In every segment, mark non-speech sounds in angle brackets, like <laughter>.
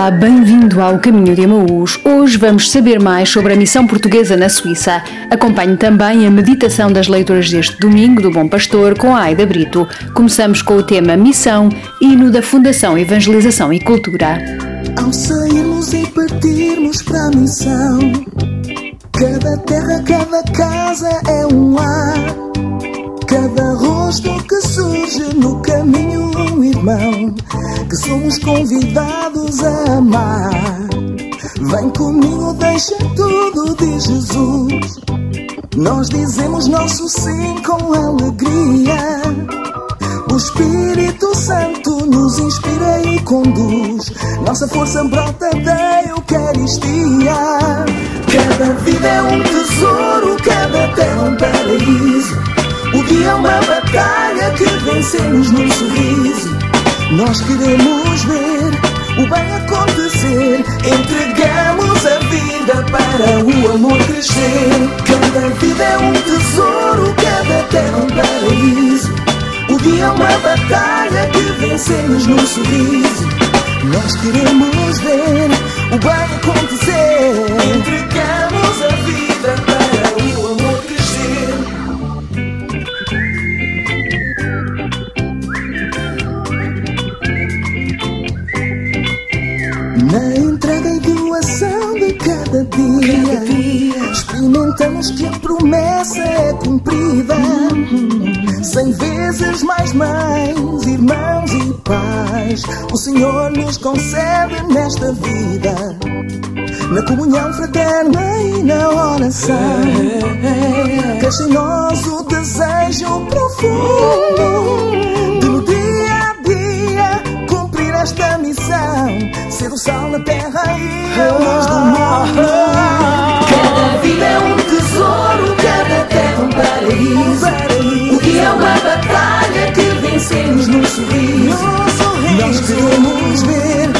Olá, bem-vindo ao Caminho de Emaús. Hoje vamos saber mais sobre a missão portuguesa na Suíça. Acompanhe também a meditação das leituras deste domingo do Bom Pastor com a Aida Brito. Começamos com o tema Missão, hino da Fundação Evangelização e Cultura. Ao sairmos e partirmos para a missão, cada terra, cada casa é um lar. Cada rosto que surge no caminho, um irmão, que somos convidados a amar. Vem comigo, deixa tudo, diz Jesus. Nós dizemos nosso sim com alegria. O Espírito Santo nos inspira e conduz. Nossa força brota da Eucaristia. Cada vida é um tesouro, cada terra um paraíso. O dia é uma batalha que vencemos num sorriso. Nós queremos ver o bem acontecer. Entregamos a vida para o amor crescer. Cada vida é um tesouro, cada terra um paraíso. O dia é uma batalha que vencemos num sorriso. Nós queremos ver o bem acontecer. Entregamos a vida para experimentamos que a promessa é cumprida. Cem vezes mais mães, irmãos e pais, o Senhor nos concede nesta vida. Na comunhão fraterna e na oração, cresce em nós o desejo profundo de no dia a dia cumprir esta missão, ser o sal na terra e a luz do mundo. É um tesouro, cada terra um paraíso. O dia é uma batalha que vencemos num sorriso. Nós queremos ver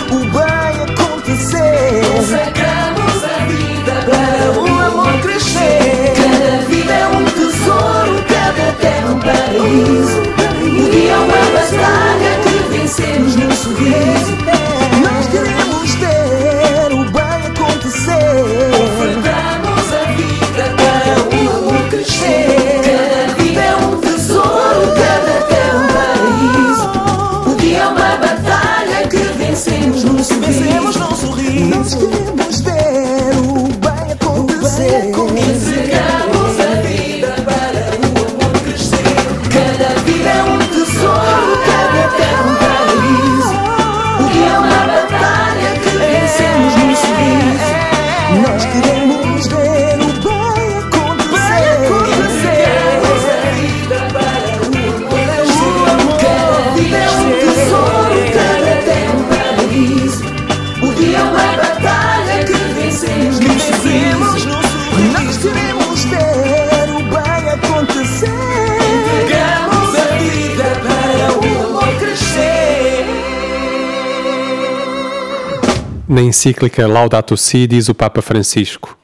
Na encíclica Laudato Si diz o Papa Francisco: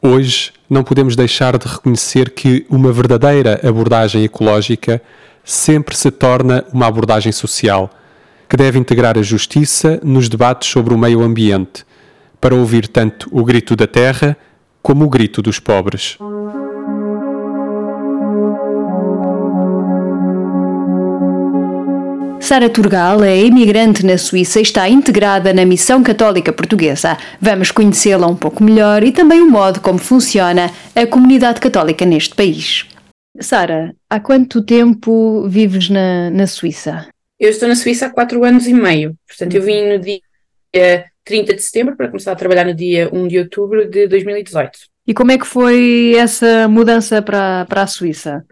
Hoje não podemos deixar de reconhecer que uma verdadeira abordagem ecológica sempre se torna uma abordagem social, que deve integrar a justiça nos debates sobre o meio ambiente, para ouvir tanto o grito da terra como o grito dos pobres. Sara Turgal é imigrante na Suíça e está integrada na Missão Católica Portuguesa. Vamos conhecê-la um pouco melhor e também o modo como funciona a comunidade católica neste país. Sara, há quanto tempo vives na, na Suíça? Eu estou na Suíça há quatro anos e meio. Portanto, eu vim no dia 30 de setembro para começar a trabalhar no dia 1 de outubro de 2018. E como é que foi essa mudança para, para a Suíça?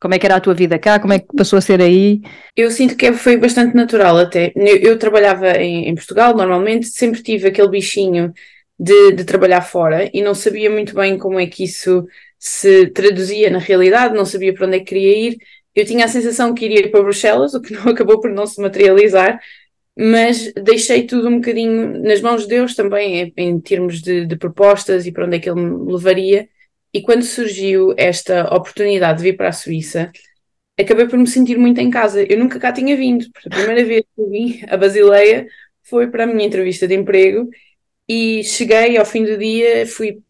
Como é que era a tua vida cá? Como é que passou a ser aí? Eu sinto que foi bastante natural até. Eu, eu trabalhava em, em, Portugal normalmente, sempre tive aquele bichinho de, de trabalhar fora e não sabia muito bem como é que isso se traduzia na realidade, não sabia para onde é que queria ir. Eu tinha a sensação que iria ir para Bruxelas, o que não <laughs> acabou por não se materializar, mas deixei tudo um bocadinho nas mãos de Deus também, em, em termos de, de, propostas e para onde é que Ele me levaria. E quando surgiu esta oportunidade de vir para a Suíça, acabei por me sentir muito em casa. Eu nunca cá tinha vindo, porque a primeira vez que eu vim a Basileia foi para a minha entrevista de emprego e cheguei ao fim do dia, fui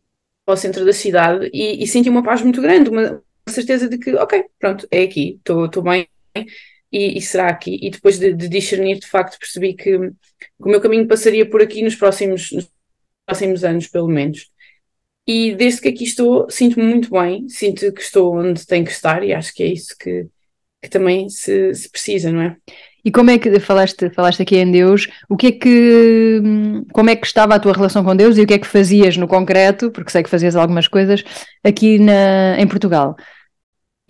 ao centro da cidade e, e senti uma paz muito grande, uma certeza de que, ok, pronto, é aqui, estou bem e, e, será aqui. E depois de, de, discernir, de facto, percebi que, o meu caminho passaria por aqui nos próximos, nos próximos anos, pelo menos. E desde que aqui estou, sinto-me muito bem, sinto que estou onde tenho que estar e acho que é isso que, que também se, se precisa, não é? E como é que falaste, falaste aqui em Deus? O que é que como é que estava a tua relação com Deus e o que é que fazias no concreto, porque sei que fazias algumas coisas aqui na, em Portugal?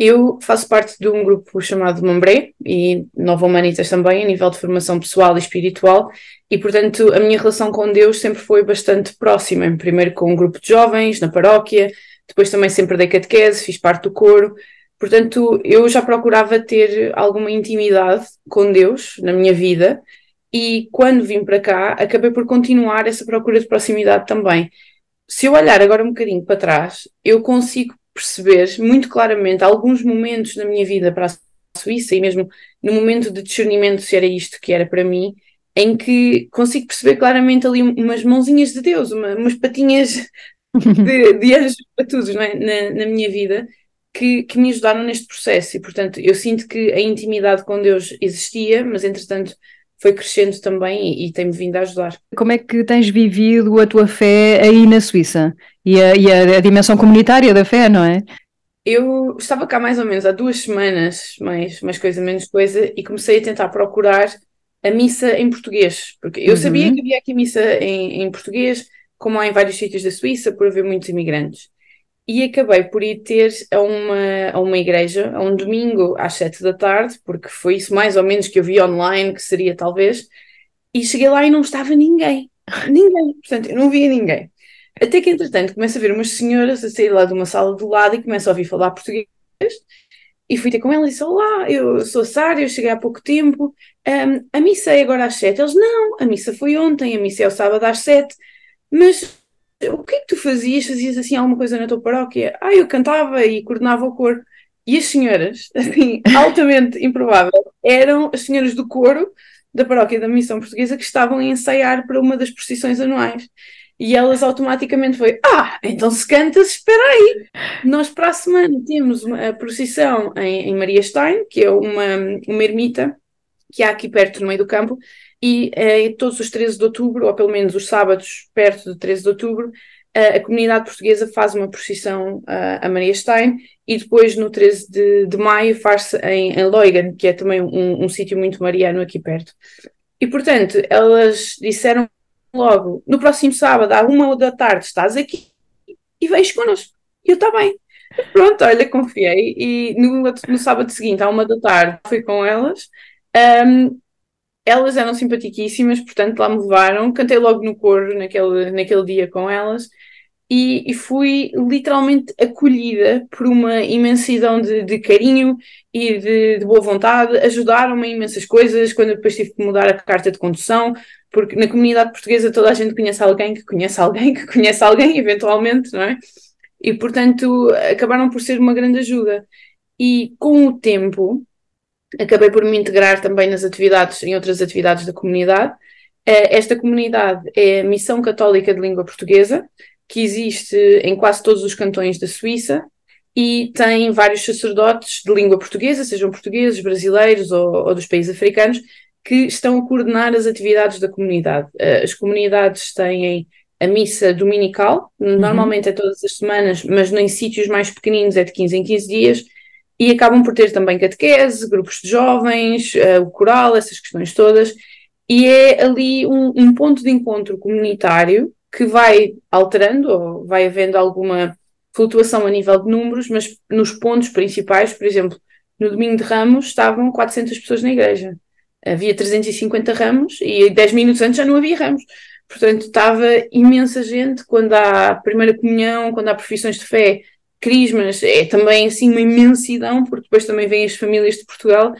Eu faço parte de um grupo chamado Mambré e Nova Humanitas também, a nível de formação pessoal e espiritual, e portanto a minha relação com Deus sempre foi bastante próxima. Primeiro com um grupo de jovens na paróquia, depois também sempre dei catequese, fiz parte do coro. Portanto, eu já procurava ter alguma intimidade com Deus na minha vida, e quando vim para cá, acabei por continuar essa procura de proximidade também. Se eu olhar agora um bocadinho para trás, eu consigo perceber muito claramente alguns momentos na minha vida para a Suíça e mesmo no momento de discernimento se era isto que era para mim, em que consigo perceber claramente ali umas mãozinhas de Deus, uma, umas patinhas <laughs> de, de anjos para todos é? na, na minha vida que, que me ajudaram neste processo e portanto eu sinto que a intimidade com Deus existia, mas entretanto foi crescendo também e, e tem-me vindo a ajudar. Como é que tens vivido a tua fé aí na Suíça? E a, e a, a dimensão comunitária da fé, não é? Eu estava cá mais ou menos há duas semanas, mais, mais coisa, menos coisa, e comecei a tentar procurar a missa em português, porque eu uhum. sabia que havia aqui missa em, em português, como há em vários sítios da Suíça, por haver muitos imigrantes e acabei por ir ter a uma, a uma igreja, a um domingo às sete da tarde, porque foi isso mais ou menos que eu vi online, que seria talvez, e cheguei lá e não estava ninguém. Ninguém. Portanto, eu não via ninguém. Até que, entretanto, começo a ver umas senhoras a sair lá de uma sala do lado e começo a ouvir falar português. E fui ter com elas e disse: Olá, eu sou a Sara, eu cheguei há pouco tempo. Um, a missa é agora às sete. Eles: Não, a missa foi ontem, a missa é o sábado às sete. Mas o que é que tu fazias? Fazias assim alguma coisa na tua paróquia? Ah, eu cantava e coordenava o coro. E as senhoras, <laughs> assim, altamente improvável, eram as senhoras do coro da paróquia da Missão Portuguesa que estavam a ensaiar para uma das procissões anuais. E elas automaticamente foi, ah, então se cantas, espera aí. Nós para a semana temos uma, procissão em, em Maria Stein, que é uma, uma ermita que há aqui perto no meio do campo, e eh, todos os 13 de outubro, ou pelo menos os sábados perto de 13 de outubro, eh, a comunidade portuguesa faz uma procissão uh, a Maria Stein e depois no 13 de, de maio faz-se em, em Leugen, que é também um, um sítio muito mariano aqui perto. E portanto, elas disseram logo, no próximo sábado, à uma da tarde, estás aqui e vens connosco. E eu, está bem. Pronto, olha, confiei. E no, no sábado seguinte, à uma da tarde, fui com elas. Um, elas eram simpaticíssimas, portanto lá me levaram, cantei logo no coro naquele, naquele dia com elas e, e fui literalmente acolhida por uma imensidão de, de carinho e de, de, boa vontade, ajudaram-me em imensas coisas, quando depois tive que mudar a carta de condução, porque na comunidade portuguesa toda a gente conhece alguém que conhece alguém que conhece alguém, eventualmente, não é? E portanto acabaram por ser uma grande ajuda. E com o tempo, acabei por me integrar também nas atividades, em outras atividades da comunidade. Eh, esta comunidade é a Missão Católica de Língua Portuguesa, que existe em quase todos os cantões da Suíça e tem vários sacerdotes de língua portuguesa, sejam portugueses, brasileiros ou, ou dos países africanos, que estão a coordenar as atividades da comunidade. Eh, as comunidades têm a missa dominical, uhum. normalmente é todas as semanas, mas em sítios mais pequeninos é de 15 em 15 dias, e acabam por ter também catequese, grupos de jovens, uh, o coral, essas questões todas, e é ali um, um, ponto de encontro comunitário que vai alterando, ou vai havendo alguma flutuação a nível de números, mas nos pontos principais, por exemplo, no domingo de Ramos estavam 400 pessoas na igreja. Havia 350 ramos e 10 minutos antes já não havia ramos. Portanto, estava imensa gente quando há primeira comunhão, quando há profissões de fé, crismas, é também assim uma imensidão, porque depois também vêm as famílias de Portugal,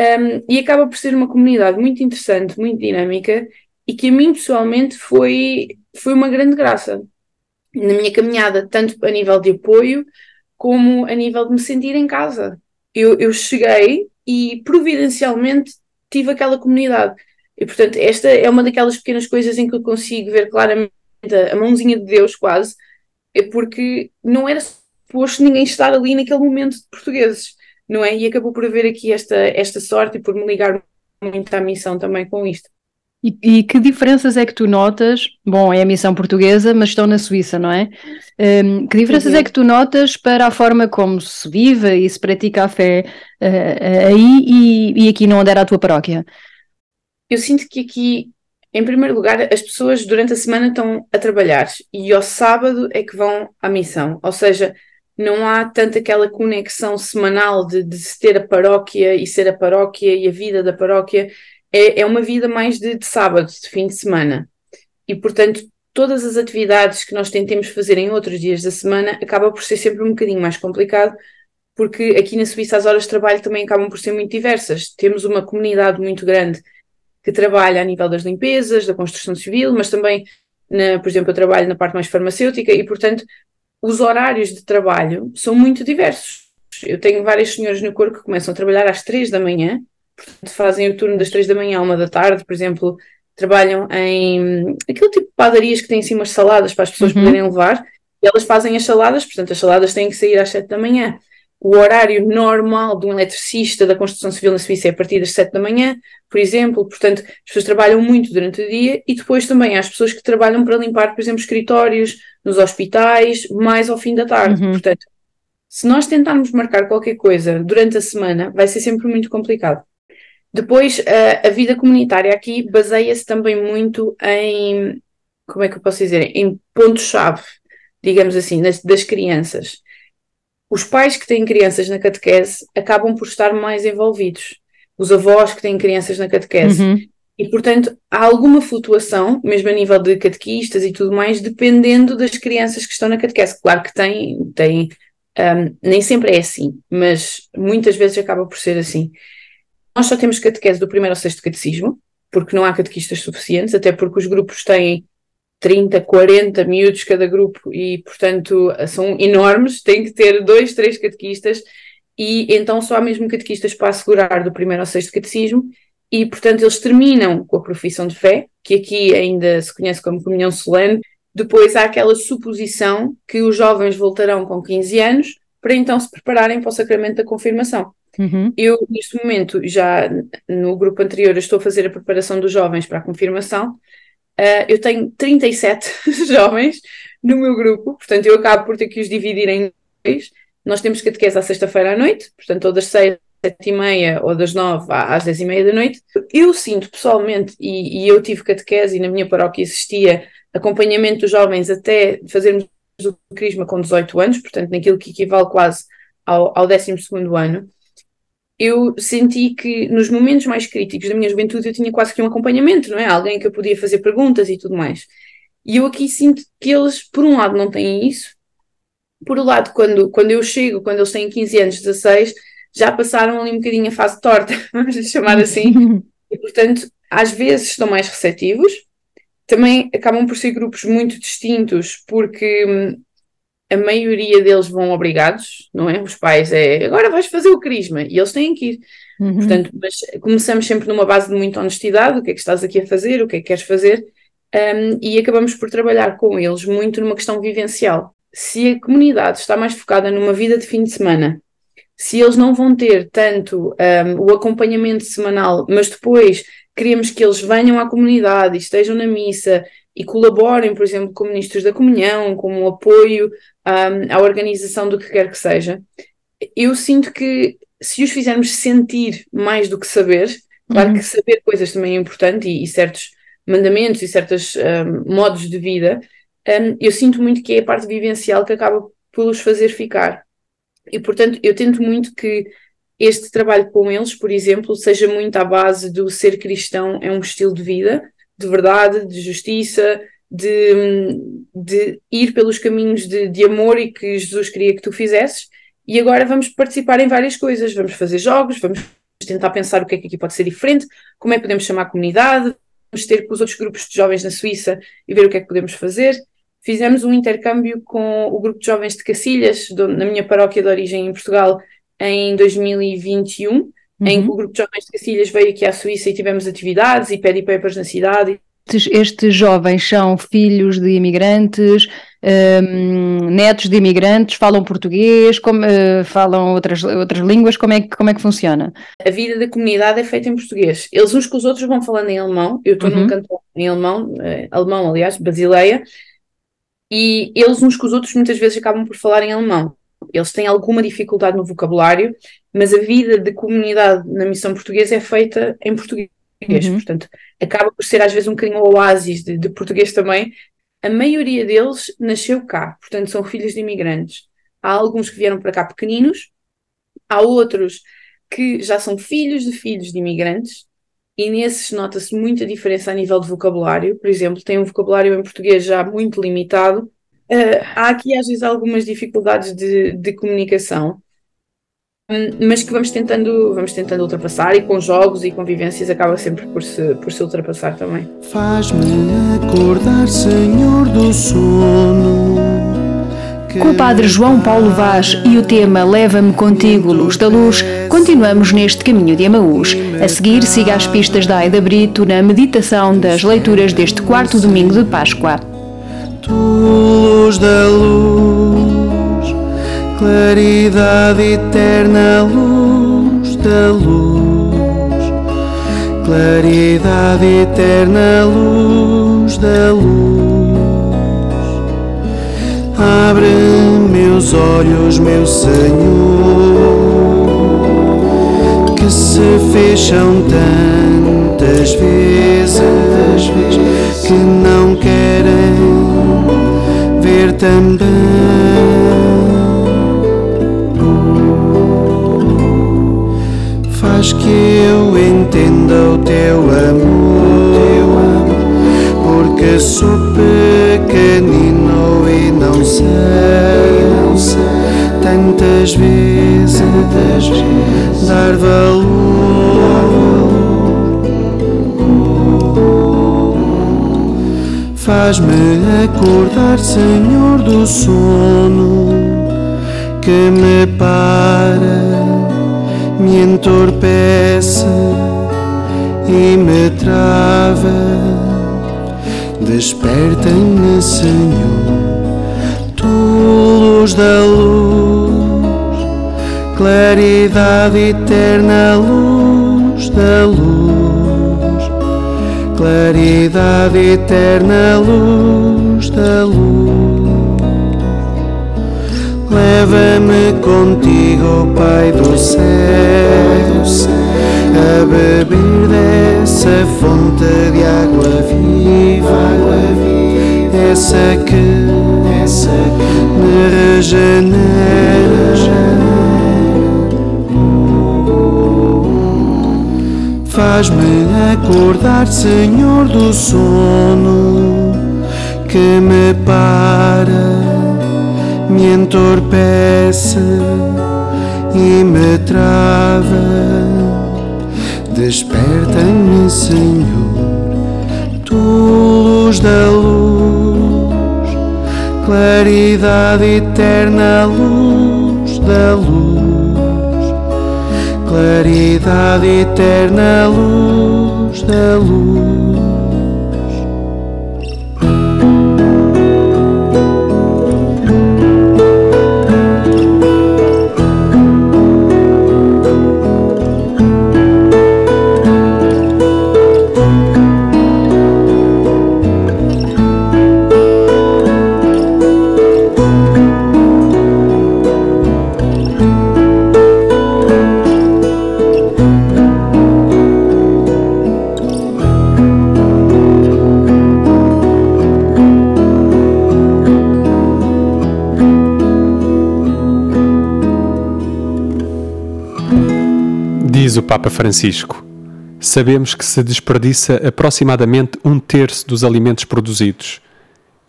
um, e acaba por ser uma comunidade muito interessante, muito dinâmica, e que a mim pessoalmente foi, foi uma grande graça na minha caminhada, tanto a nível de apoio, como a nível de me sentir em casa. Eu, eu cheguei e providencialmente tive aquela comunidade. E, portanto, esta é uma daquelas pequenas coisas em que eu consigo ver claramente a mãozinha de Deus, quase, é porque não era suposto ninguém estar ali naquele momento de portugueses, não é? E acabou por haver aqui esta, esta sorte e por me ligar muito à missão também com isto. E, e, que diferenças é que tu notas? Bom, é a missão portuguesa, mas estão na Suíça, não é? Um, que diferenças uhum. é que tu notas para a forma como se vive e se pratica a fé uh, aí e, e aqui não era a tua paróquia? Eu sinto que aqui, em primeiro lugar, as pessoas durante a semana estão a trabalhar e ao sábado é que vão à missão. Ou seja, não há tanto aquela conexão semanal de, de ter a paróquia e ser a paróquia e a vida da paróquia é, é uma vida mais de, de sábado, de fim de semana. E, portanto, todas as atividades que nós tentemos fazer em outros dias da semana acaba por ser sempre um bocadinho mais complicado, porque aqui na Suíça as horas de trabalho também acabam por ser muito diversas. Temos uma comunidade muito grande que trabalha a nível das limpezas, da construção civil, mas também, na, por exemplo, eu trabalho na parte mais farmacêutica e, portanto, os horários de trabalho são muito diversos. Eu tenho várias senhoras no corpo que começam a trabalhar às três da manhã portanto, fazem o turno das três da manhã à uma da tarde, por exemplo, trabalham em aquele tipo de padarias que têm assim umas saladas para as pessoas uhum. poderem levar, e elas fazem as saladas, portanto, as saladas têm que sair às sete da manhã. O horário normal de um eletricista da construção civil na Suíça é a partir das sete da manhã, por exemplo, portanto, as pessoas trabalham muito durante o dia e depois também há as pessoas que trabalham para limpar, por exemplo, escritórios, nos hospitais, mais ao fim da tarde. Uhum. Portanto, se nós tentarmos marcar qualquer coisa durante a semana, vai ser sempre muito complicado. Depois, a, a vida comunitária aqui baseia-se também muito em, como é que eu posso dizer, em pontos-chave, digamos assim, das, das crianças. Os pais que têm crianças na catequese acabam por estar mais envolvidos. Os avós que têm crianças na catequese. Uhum. E, portanto, há alguma flutuação, mesmo a nível de catequistas e tudo mais, dependendo das crianças que estão na catequese. Claro que tem, tem um, nem sempre é assim, mas muitas vezes acaba por ser assim. Nós só temos catequese do primeiro ao sexto catecismo, porque não há catequistas suficientes, até porque os grupos têm 30, 40 miúdos cada grupo e, portanto, são enormes, tem que ter dois, três catequistas e então só há mesmo catequistas para assegurar do primeiro ao sexto catecismo e, portanto, eles terminam com a profissão de fé, que aqui ainda se conhece como comunhão solene. Depois há aquela suposição que os jovens voltarão com 15 anos para então se prepararem para o sacramento da confirmação. Uhum. Eu, neste momento, já no grupo anterior, estou a fazer a preparação dos jovens para a confirmação. Uh, eu tenho 37 <laughs> jovens no meu grupo, portanto, eu acabo por ter que os dividir em dois. Nós temos catequese à sexta-feira à noite, portanto, ou das seis sete e meia ou das nove às dez e meia da noite. Eu sinto pessoalmente, e, e eu tive catequese e na minha paróquia existia acompanhamento dos jovens até fazermos o crisma com 18 anos, portanto, naquilo que equivale quase ao, ao 12 ano eu senti que nos momentos mais críticos da minha juventude eu tinha quase que um acompanhamento, não é? Alguém que eu podia fazer perguntas e tudo mais. E eu aqui sinto que eles, por um lado, não têm isso, por outro lado, quando, quando eu chego, quando eles têm 15 anos, 16, já passaram ali um bocadinho a fase torta, <laughs> vamos chamar assim, <laughs> e portanto, às vezes estão mais receptivos, também acabam por ser grupos muito distintos, porque hum, a maioria deles vão obrigados, não é? Os pais é agora vais fazer o crisma e eles têm que ir. Uhum. Portanto, mas começamos sempre numa base de muita honestidade: o que é que estás aqui a fazer, o que é que queres fazer, um, e acabamos por trabalhar com eles muito numa questão vivencial. Se a comunidade está mais focada numa vida de fim de semana, se eles não vão ter tanto um, o acompanhamento semanal, mas depois queremos que eles venham à comunidade e estejam na missa e colaborem, por exemplo, com ministros da comunhão, com o apoio um, à organização do que quer que seja, eu sinto que se os fizermos sentir mais do que saber, claro uhum. que saber coisas também é importante e, e certos mandamentos e certos um, modos de vida, um, eu sinto muito que é a parte vivencial que acaba por os fazer ficar. E, portanto, eu tento muito que este trabalho com eles, por exemplo, seja muito à base do ser cristão é um estilo de vida, de verdade, de justiça, de, de ir pelos caminhos de, de amor e que Jesus queria que tu fizesses. E agora vamos participar em várias coisas. Vamos fazer jogos, vamos tentar pensar o que é que aqui pode ser diferente, como é que podemos chamar a comunidade, vamos ter com os outros grupos de jovens na Suíça e ver o que é que podemos fazer. Fizemos um intercâmbio com o grupo de jovens de Cacilhas, do, na minha paróquia de origem em Portugal, em 2021. Uhum. uhum. em que o grupo de jovens de Cacilhas veio aqui à Suíça e tivemos atividades e pedi papers na cidade. Estes, estes jovens são filhos de imigrantes, um, netos de imigrantes, falam português, como, uh, falam outras, outras línguas, como é, que, como é que funciona? A vida da comunidade é feita em português. Eles uns com os outros vão falando em alemão, eu estou uhum. num canto em alemão, uh, alemão aliás, Basileia, e eles uns com os outros muitas vezes acabam por falar em alemão. Eles têm alguma dificuldade no vocabulário, mas a vida de comunidade na missão portuguesa é feita em português. Uhum. Portanto, acaba por ser às vezes um bocadinho oásis de, de português também, a maioria deles nasceu cá, portanto são filhos de imigrantes. Há alguns que vieram para cá pequeninos, há outros que já são filhos de filhos de imigrantes, e nesses nota-se muita diferença a nível de vocabulário. Por exemplo, tem um vocabulário em português já muito limitado. Uh, há aqui às vezes algumas dificuldades de, de comunicação, mas que vamos tentando, vamos tentando ultrapassar e com jogos e convivências acaba sempre por se, por se ultrapassar também. Faz-me acordar, Senhor do sono. Com o Padre João Paulo Vaz e o tema Leva-me contigo, luz da luz, continuamos neste caminho de Amaús. A seguir, siga as pistas da Aida Brito na meditação das leituras deste quarto domingo de Páscoa. Tu, luz da luz claridade eterna, luz da luz, claridade eterna, luz da luz. Abre meus olhos, meu Senhor, que se fecham tantas vezes que não querem também faz que eu entenda o teu amor, porque sou pequenino e não sei, tantas vezes dar valor. Faz-me acordar, Senhor do sono, que me para me entorpece e me trava. Desperta-me, Senhor, tu luz da luz, claridade eterna, luz da luz, claridade eterna, luz da luz. Leva-me contigo, Pai do céu, a beber dessa fonte de água viva, essa que, me regenera. Faz-me acordar, Senhor do sono, que me para me entorpece e me trava. Desperta-me, Senhor, tu luz da luz, claridade eterna, luz da luz, claridade eterna, luz da luz. Papa Francisco: Sabemos que se desperdiça aproximadamente um terço dos alimentos produzidos,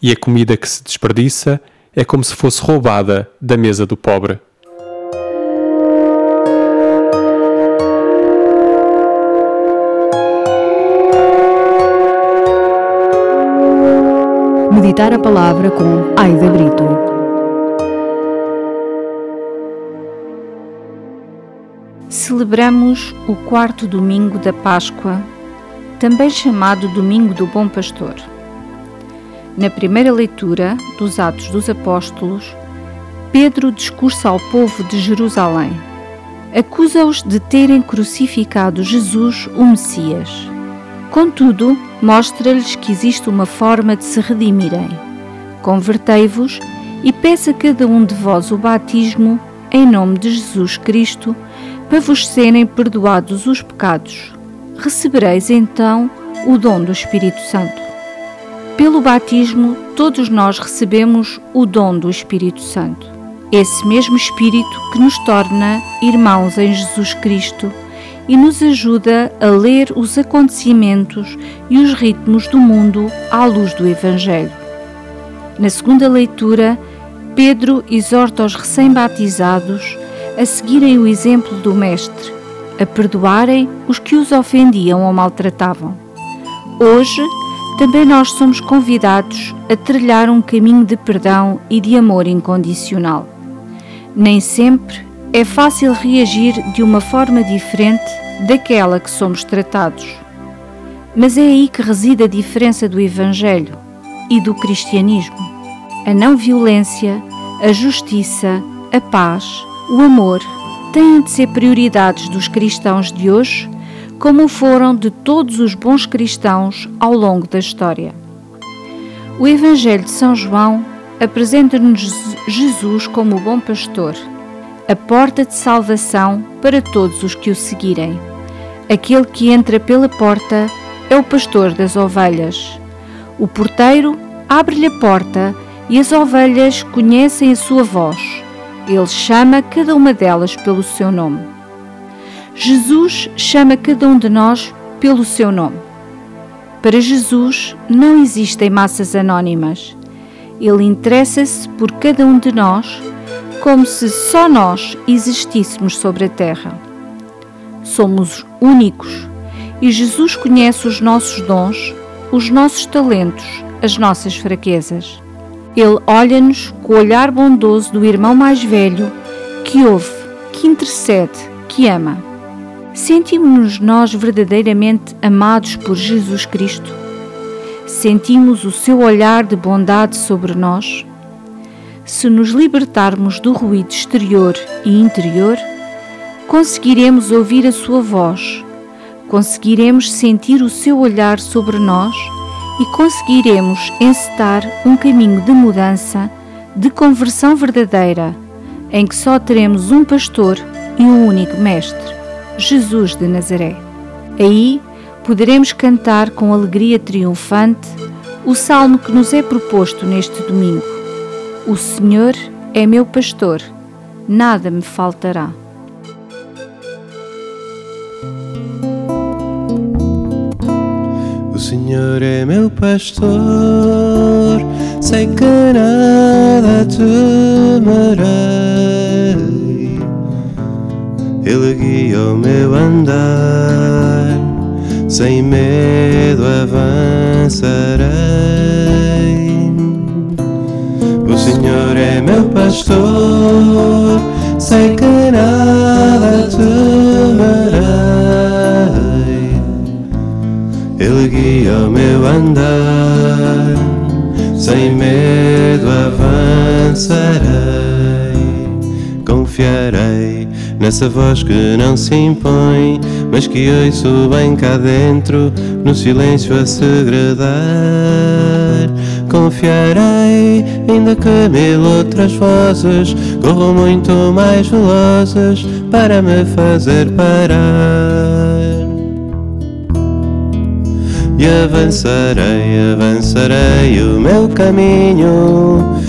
e a comida que se desperdiça é como se fosse roubada da mesa do pobre. Meditar a palavra com Aida Brito. Celebramos o quarto domingo da Páscoa, também chamado Domingo do Bom Pastor. Na primeira leitura dos Atos dos Apóstolos, Pedro discursa ao povo de Jerusalém. Acusa-os de terem crucificado Jesus, o Messias. Contudo, mostra-lhes que existe uma forma de se redimirem. Convertei-vos e peça a cada um de vós o batismo em nome de Jesus Cristo para vos serem perdoados os pecados. Recebereis então o dom do Espírito Santo. Pelo batismo, todos nós recebemos o dom do Espírito Santo. Esse mesmo Espírito que nos torna irmãos em Jesus Cristo e nos ajuda a ler os acontecimentos e os ritmos do mundo à luz do Evangelho. Na segunda leitura, Pedro exorta os recém-batizados a seguirem o exemplo do Mestre, a perdoarem os que os ofendiam ou maltratavam. Hoje, também nós somos convidados a trilhar um caminho de perdão e de amor incondicional. Nem sempre é fácil reagir de uma forma diferente daquela que somos tratados. Mas é aí que reside a diferença do Evangelho e do cristianismo. A não violência, a justiça, a paz, o amor têm de ser prioridades dos cristãos de hoje, como foram de todos os bons cristãos ao longo da história. O Evangelho de São João apresenta-nos Jesus como o bom pastor, a porta de salvação para todos os que o seguirem. Aquele que entra pela porta é o pastor das ovelhas. O porteiro abre-lhe a porta e as ovelhas conhecem a sua voz ele chama cada uma delas pelo seu nome. Jesus chama cada um de nós pelo seu nome. Para Jesus não existem massas anónimas. Ele interessa-se por cada um de nós como se só nós existíssemos sobre a terra. Somos únicos e Jesus conhece os nossos dons, os nossos talentos, as nossas fraquezas. Ele olha-nos com o olhar bondoso do irmão mais velho que ouve, que intercede, que ama. Sentimos-nos nós verdadeiramente amados por Jesus Cristo? Sentimos o seu olhar de bondade sobre nós? Se nos libertarmos do ruído exterior e interior, conseguiremos ouvir a sua voz, conseguiremos sentir o seu olhar sobre nós e conseguiremos encetar um caminho de mudança, de conversão verdadeira, em que só teremos um pastor e um único Mestre, Jesus de Nazaré. Aí poderemos cantar com alegria triunfante o salmo que nos é proposto neste domingo: O Senhor é meu pastor, nada me faltará. Senhor é meu pastor, sei que nada temerei. Ele guia o meu andar, sem medo avançarei. O Senhor é meu pastor, sei que nada andar, sem medo avançarei. Confiarei nessa voz que não se impõe, mas que ouço bem cá dentro, no silêncio a segredar. Confiarei, ainda que mil outras vozes corram muito mais velozes para me fazer parar e avançarei, avançarei o meu caminho.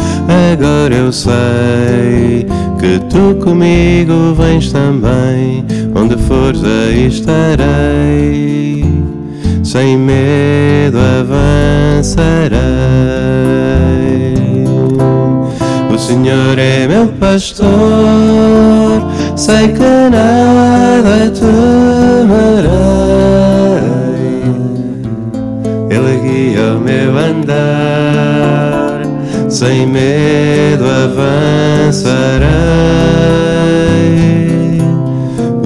Agora eu sei que tu comigo vens também, onde fores aí estarei. Sem medo avançarei. O Senhor é meu pastor, sei que nada temerei meu andar, sem medo avançarei.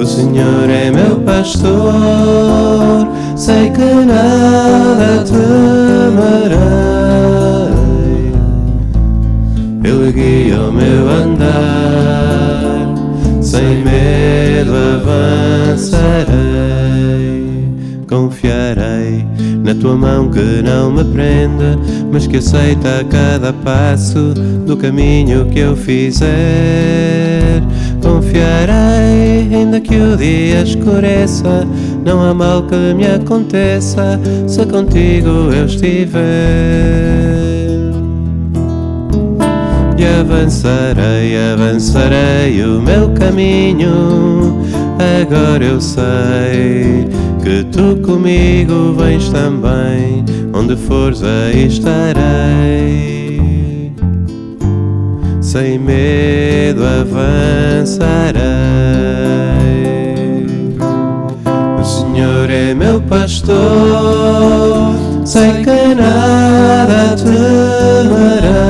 O Senhor é meu pastor, sei que nada temerei. Ele guia o meu andar, sem medo avançarei. Confiarei na tua mão que não me prende, mas que aceita cada passo do caminho que eu fizer. Confiarei, ainda que o dia escureça, não há mal que me aconteça se contigo eu estiver. E avançarei, avançarei o meu caminho. Agora eu sei que tu comigo vens também, onde fores aí estarei. Sem medo avançarei. O Senhor é meu pastor, sei que nada temerei.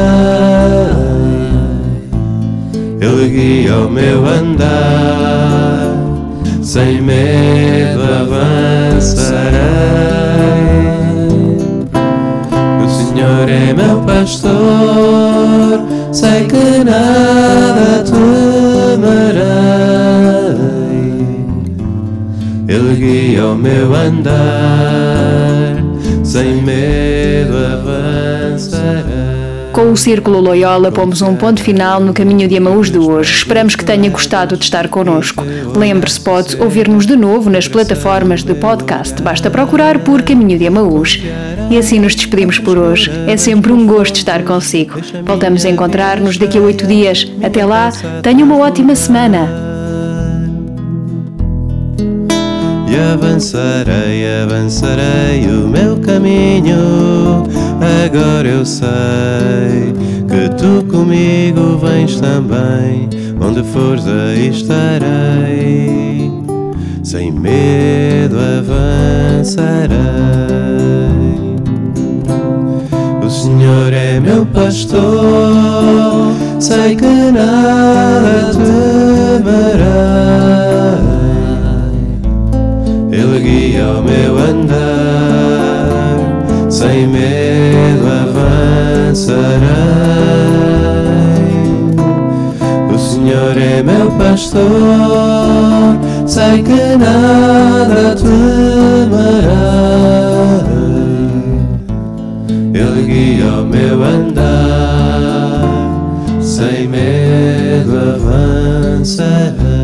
Ele guia o meu andar, sem medo avançarei. O Senhor é meu pastor, sei que nada temerei. Ele guia o meu andar, o Círculo Loyola pomos um ponto final no caminho de Amaús de hoje. Esperamos que tenha gostado de estar connosco. Lembre-se, pode ouvir-nos de novo nas plataformas de podcast. Basta procurar por Caminho de Amaús. E assim nos despedimos por hoje. É sempre um gosto estar consigo. Voltamos a encontrar-nos daqui a oito dias. Até lá, tenha uma ótima semana. Avançarei, avançarei o meu caminho. Agora eu sei que tu comigo vens também. Onde fores aí estarei. Sem medo avançarei. O Senhor é meu pastor, sei que nada temerei ele guia o meu andar, sem medo avançarei. O Senhor é meu pastor, sei que nada temerei. Ele guia o meu andar, sem medo avançarei.